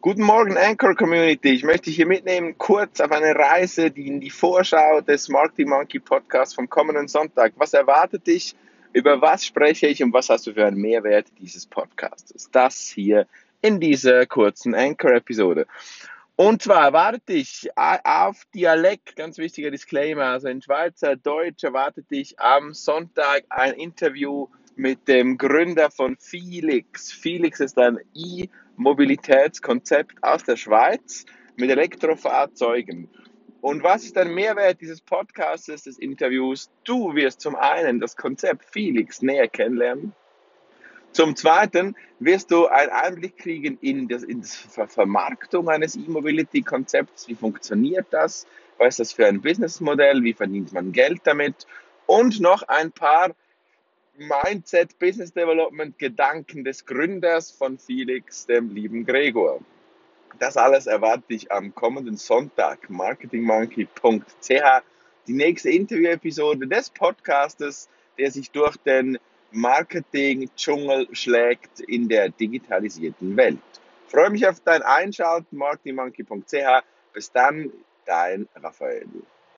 Guten Morgen, Anchor Community. Ich möchte dich hier mitnehmen, kurz auf eine Reise die in die Vorschau des Marketing Monkey Podcasts vom kommenden Sonntag. Was erwartet dich? Über was spreche ich und was hast du für einen Mehrwert dieses Podcasts? Das hier in dieser kurzen Anchor-Episode. Und zwar erwartet dich auf Dialekt, ganz wichtiger Disclaimer, also in Schweizer Deutsch erwartet dich am Sonntag ein Interview mit dem Gründer von Felix. Felix ist ein E-Mobilitätskonzept aus der Schweiz mit Elektrofahrzeugen. Und was ist der Mehrwert dieses Podcasts, des Interviews? Du wirst zum einen das Konzept Felix näher kennenlernen. Zum Zweiten wirst du einen Einblick kriegen in, das, in die Vermarktung eines E-Mobility-Konzepts. Wie funktioniert das? Was ist das für ein Businessmodell? Wie verdient man Geld damit? Und noch ein paar Mindset, Business Development Gedanken des Gründers von Felix, dem lieben Gregor. Das alles erwarte ich am kommenden Sonntag, marketingmonkey.ch, die nächste Interview-Episode des Podcastes, der sich durch den Marketing-Dschungel schlägt in der digitalisierten Welt. Ich freue mich auf dein Einschalten, marketingmonkey.ch. Bis dann, dein Raphael.